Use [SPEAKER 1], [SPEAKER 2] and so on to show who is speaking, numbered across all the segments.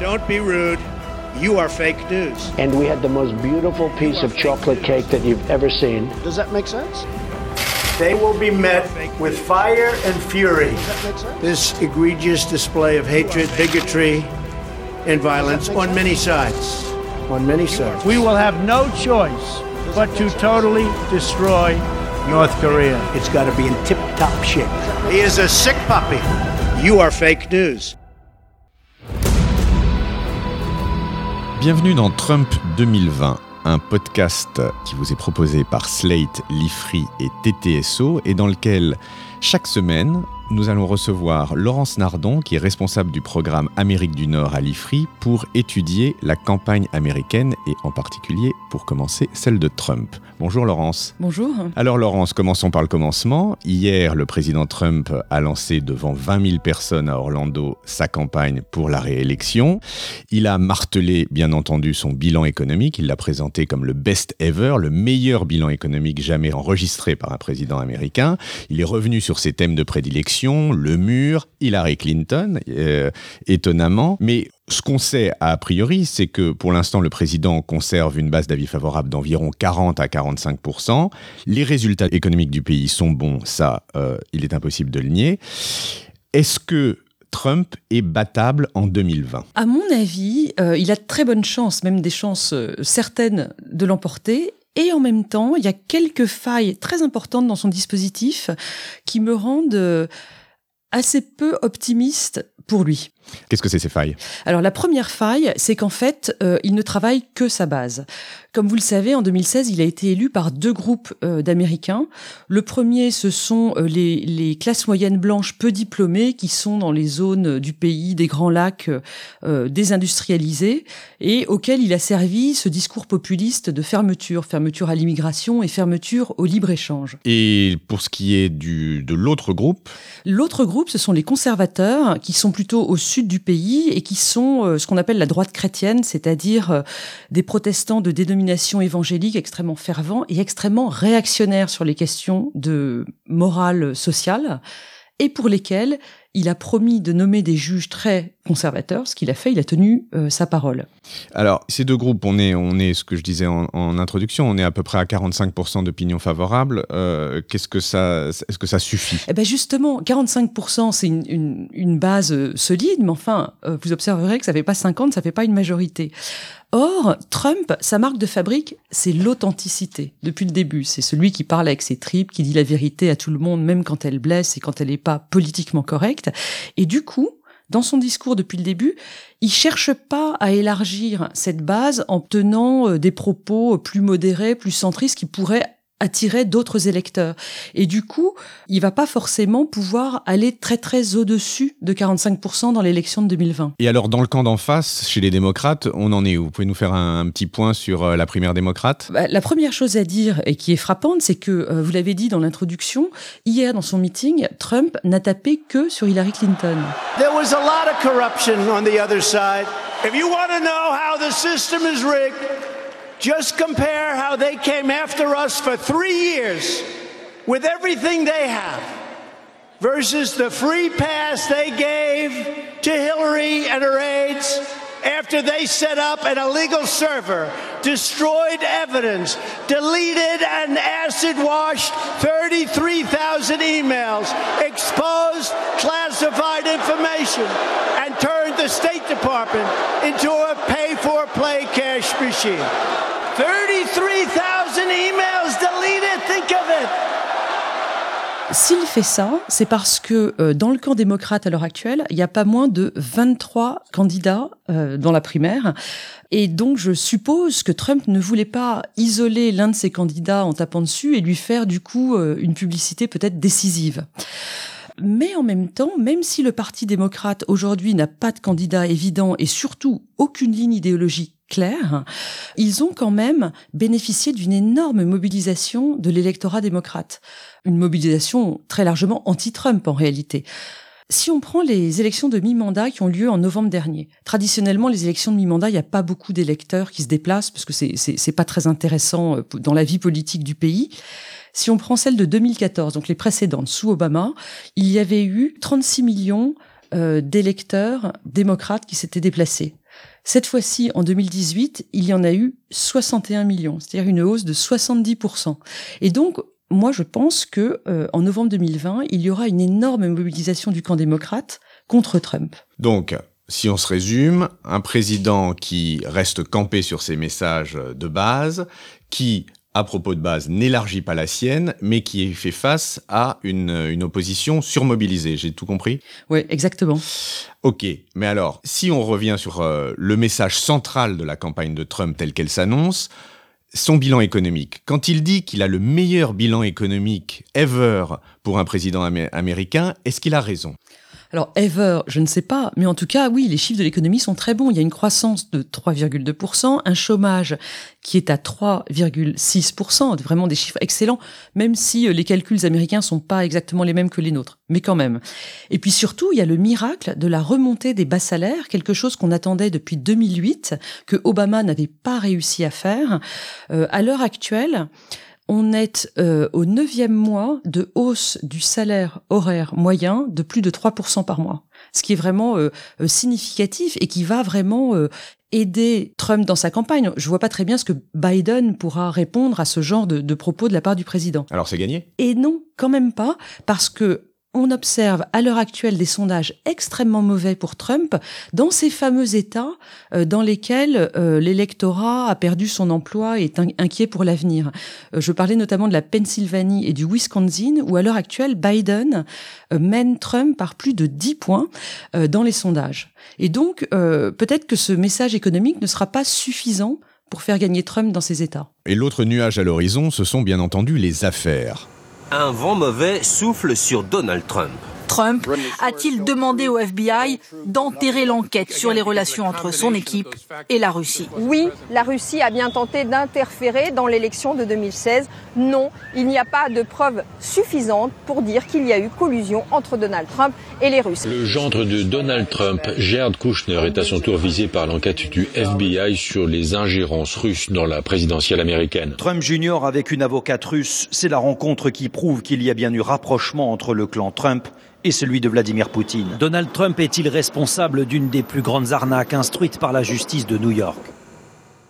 [SPEAKER 1] Don't be rude. You are fake news.
[SPEAKER 2] And we had the most beautiful piece of chocolate cake that you've ever seen.
[SPEAKER 1] Does that make sense?
[SPEAKER 3] They will be met with fire and fury.
[SPEAKER 1] This egregious display of hatred, bigotry, and violence on many sides. On many sides.
[SPEAKER 4] We will have no choice but to totally destroy North Korea.
[SPEAKER 3] It's got to be in tip top shape.
[SPEAKER 1] He is a sick puppy. You are fake news.
[SPEAKER 5] Bienvenue dans Trump 2020, un podcast qui vous est proposé par Slate, Lifree et TTSO et dans lequel chaque semaine nous allons recevoir Laurence Nardon, qui est responsable du programme Amérique du Nord à l'IFRI, pour étudier la campagne américaine et en particulier, pour commencer, celle de Trump. Bonjour Laurence.
[SPEAKER 6] Bonjour.
[SPEAKER 5] Alors Laurence, commençons par le commencement. Hier, le président Trump a lancé devant 20 000 personnes à Orlando sa campagne pour la réélection. Il a martelé, bien entendu, son bilan économique. Il l'a présenté comme le best ever, le meilleur bilan économique jamais enregistré par un président américain. Il est revenu sur ses thèmes de prédilection le mur, Hillary Clinton, euh, étonnamment. Mais ce qu'on sait a priori, c'est que pour l'instant, le président conserve une base d'avis favorable d'environ 40 à 45 Les résultats économiques du pays sont bons, ça, euh, il est impossible de le nier. Est-ce que Trump est battable en 2020
[SPEAKER 6] À mon avis, euh, il a de très bonnes chances, même des chances certaines de l'emporter. Et en même temps, il y a quelques failles très importantes dans son dispositif qui me rendent euh, assez peu optimiste pour lui.
[SPEAKER 5] Qu'est-ce que c'est ces failles?
[SPEAKER 6] Alors la première faille, c'est qu'en fait, euh, il ne travaille que sa base. Comme vous le savez, en 2016, il a été élu par deux groupes euh, d'Américains. Le premier, ce sont euh, les, les, classes moyennes blanches peu diplômées qui sont dans les zones du pays des Grands Lacs désindustrialisées et auxquelles il a servi ce discours populiste de fermeture, fermeture à l'immigration et fermeture au libre-échange.
[SPEAKER 5] Et pour ce qui est du, de l'autre groupe?
[SPEAKER 6] L'autre groupe, ce sont les conservateurs qui sont plutôt au sud du pays et qui sont euh, ce qu'on appelle la droite chrétienne, c'est-à-dire euh, des protestants de dénomination évangélique extrêmement fervents et extrêmement réactionnaires sur les questions de morale sociale et pour lesquels il a promis de nommer des juges très conservateurs. Ce qu'il a fait, il a tenu euh, sa parole.
[SPEAKER 5] Alors, ces deux groupes, on est, on est ce que je disais en, introduction, on est à peu près à 45% d'opinion favorable. Euh, qu'est-ce que ça, est-ce que ça suffit?
[SPEAKER 6] Eh ben justement, 45%, c'est une, une, base euh, solide, mais enfin, vous observerez que ça fait pas 50, ça fait pas une majorité. Or, Trump, sa marque de fabrique, c'est l'authenticité. Depuis le début, c'est celui qui parle avec ses tripes, qui dit la vérité à tout le monde, même quand elle blesse et quand elle n'est pas politiquement correcte. Et du coup, dans son discours depuis le début, il cherche pas à élargir cette base en tenant euh, des propos plus modérés, plus centristes qui pourraient attirer d'autres électeurs. Et du coup, il va pas forcément pouvoir aller très très au-dessus de 45% dans l'élection de 2020.
[SPEAKER 5] Et alors, dans le camp d'en face, chez les démocrates, on en est où? Vous pouvez nous faire un, petit point sur euh, la primaire démocrate?
[SPEAKER 6] Bah, La première chose à dire, et qui est frappante, c'est que, euh, vous l'avez dit dans l'introduction, hier dans son meeting, Trump n'a tapé que sur Hillary Clinton.
[SPEAKER 3] There was a lot of corruption on the other side. If you want to know how the system is rigged, Just compare how they came after us for three years with everything they have versus the free pass they gave to Hillary and her aides after they set up an illegal server, destroyed evidence, deleted and acid washed 33,000 emails, exposed classified information, the State Department into a pay for play cash machine. 33,000 emails deleted, think of it!
[SPEAKER 6] S'il fait ça, c'est parce que euh, dans le camp démocrate à l'heure actuelle, il n'y a pas moins de 23 candidats euh, dans la primaire. Et donc je suppose que Trump ne voulait pas isoler l'un de ses candidats en tapant dessus et lui faire du coup euh, une publicité peut-être décisive. Mais en même temps, même si le Parti démocrate aujourd'hui n'a pas de candidat évident et surtout aucune ligne idéologique claire, ils ont quand même bénéficié d'une énorme mobilisation de l'électorat démocrate. Une mobilisation très largement anti-Trump en réalité. Si on prend les élections de mi-mandat qui ont lieu en novembre dernier, traditionnellement, les élections de mi-mandat, il n'y a pas beaucoup d'électeurs qui se déplacent parce que c'est, pas très intéressant euh, dans la vie politique du pays. Si on prend celle de 2014, donc les précédentes, sous Obama, il y avait eu 36 millions euh, d'électeurs démocrates qui s'étaient déplacés. Cette fois-ci, en 2018, il y en a eu 61 millions, c'est-à-dire une hausse de 70%. Et donc, moi, je pense que euh, en novembre 2020, il y aura une énorme mobilisation du camp démocrate contre Trump.
[SPEAKER 5] Donc, si on se résume, un président qui reste campé sur ses messages de base, qui à propos de base, n'élargit pas la sienne, mais qui fait face à une, une opposition surmobilisée. J'ai tout compris?
[SPEAKER 6] Oui, exactement.
[SPEAKER 5] Ok, mais alors, si on revient sur euh, le message central de la campagne de Trump telle qu'elle s'annonce, son bilan économique. Quand il dit qu'il a le meilleur bilan économique ever pour un président américain, est-ce qu'il a raison?
[SPEAKER 6] Alors, ever, je ne sais pas, mais en tout cas, oui, les chiffres de l'économie sont très bons. Il y a une croissance de 3,2%, un chômage qui est à 3,6%, vraiment des chiffres excellents, même si euh, les calculs américains sont pas exactement les mêmes que les nôtres, mais quand même. Et puis surtout, il y a le miracle de la remontée des bas salaires, quelque chose qu'on attendait depuis 2008, que Obama n'avait pas réussi à faire. Euh, à l'heure actuelle, on est euh, au neuvième mois de hausse du salaire horaire moyen de plus de 3% par mois, ce qui est vraiment euh, euh, significatif et qui va vraiment aider Trump dans sa campagne. Je vois pas très bien ce que Biden pourra répondre à ce genre de, de propos de la part du président.
[SPEAKER 5] Alors c'est gagné?
[SPEAKER 6] Et non, quand même pas, parce que on observe à l'heure actuelle des sondages extrêmement mauvais pour Trump dans ces fameux États euh, dans lesquels euh, l'électorat a perdu son emploi et est inquiet pour l'avenir. Euh, je parlais notamment de la Pennsylvanie et du Wisconsin où à l'heure actuelle Biden mène Trump par plus de 10 points dans les sondages. Et donc peut-être que ce message économique ne sera pas suffisant pour faire gagner Trump dans ces États.
[SPEAKER 5] Et l'autre nuage à l'horizon, ce sont bien entendu les affaires
[SPEAKER 7] un vent mauvais souffle sur Donald Trump.
[SPEAKER 8] Trump a-t-il demandé au FBI d'enterrer l'enquête sur les relations entre son équipe et la Russie?
[SPEAKER 9] Oui, la Russie a bien tenté d'interférer dans l'élection de 2016. Non, il n'y a pas de preuves suffisantes pour dire qu'il y a eu collusion entre Donald Trump et les Russes.
[SPEAKER 10] Le gendre de Donald Trump, Jared Kushner, est à son tour visé par l'enquête du FBI sur les ingérences russes dans la présidentielle américaine.
[SPEAKER 11] Trump Jr. avec une avocate russe, c'est la rencontre qui prouve qu'il y a bien eu rapprochement entre le clan Trump et celui de Vladimir Poutine. Donald Trump est-il responsable d'une des plus grandes arnaques instruites par la justice de New York?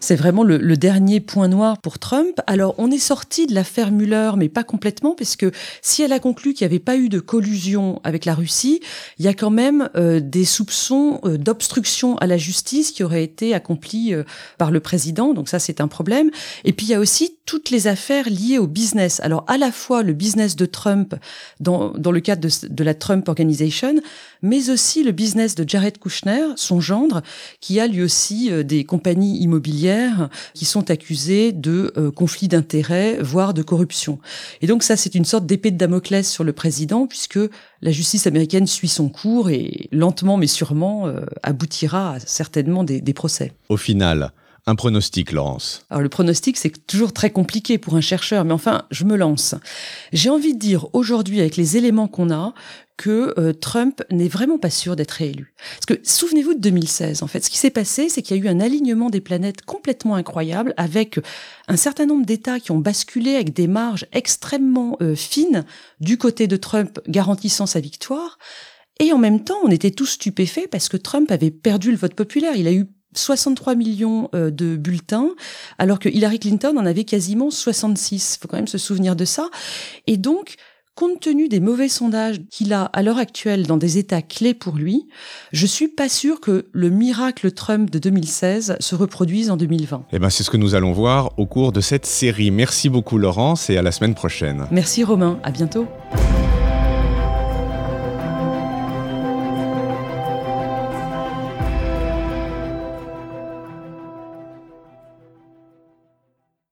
[SPEAKER 6] C'est vraiment le, dernier point noir pour Trump. Alors, on est sorti de l'affaire Mueller, mais pas complètement, puisque si elle a conclu qu'il n'y avait pas eu de collusion avec la Russie, il y a quand même euh, des soupçons euh, d'obstruction à la justice qui auraient été accomplis euh, par le président. Donc ça, c'est un problème. Et puis, il y a aussi toutes les affaires liées au business. Alors, à la fois le business de Trump dans, le cadre de la Trump Organization, mais aussi le business de Jared Kushner, son gendre, qui a lui aussi des compagnies immobilières qui sont accusés de euh, conflits d'intérêts, voire de corruption. Et donc ça, c'est une sorte d'épée de Damoclès sur le président, puisque la justice américaine suit son cours et lentement mais sûrement euh, aboutira à certainement des, des procès.
[SPEAKER 5] Au final, un pronostic, Laurence?
[SPEAKER 6] Alors le pronostic, c'est toujours très compliqué pour un chercheur, mais enfin, je me lance. J'ai envie de dire aujourd'hui, avec les éléments qu'on a, que euh, Trump n'est vraiment pas sûr d'être réélu. Parce que souvenez-vous de 2016, en fait, ce qui s'est passé, c'est qu'il y a eu un alignement des planètes complètement incroyable, avec un certain nombre d'États qui ont basculé avec des marges extrêmement euh, fines du côté de Trump, garantissant sa victoire. Et en même temps, on était tous stupéfaits parce que Trump avait perdu le vote populaire. Il a eu 63 millions euh, de bulletins, alors que Hillary Clinton en avait quasiment 66. Il faut quand même se souvenir de ça. Et donc, compte tenu des mauvais sondages qu'il a à l'heure actuelle dans des États clés pour lui, je suis pas sûr que le miracle Trump de 2016 se reproduise en 2020.
[SPEAKER 5] Eh ben, c'est ce que nous allons voir au cours de cette série. Merci beaucoup Laurence et à la semaine prochaine.
[SPEAKER 6] Merci Romain, à bientôt.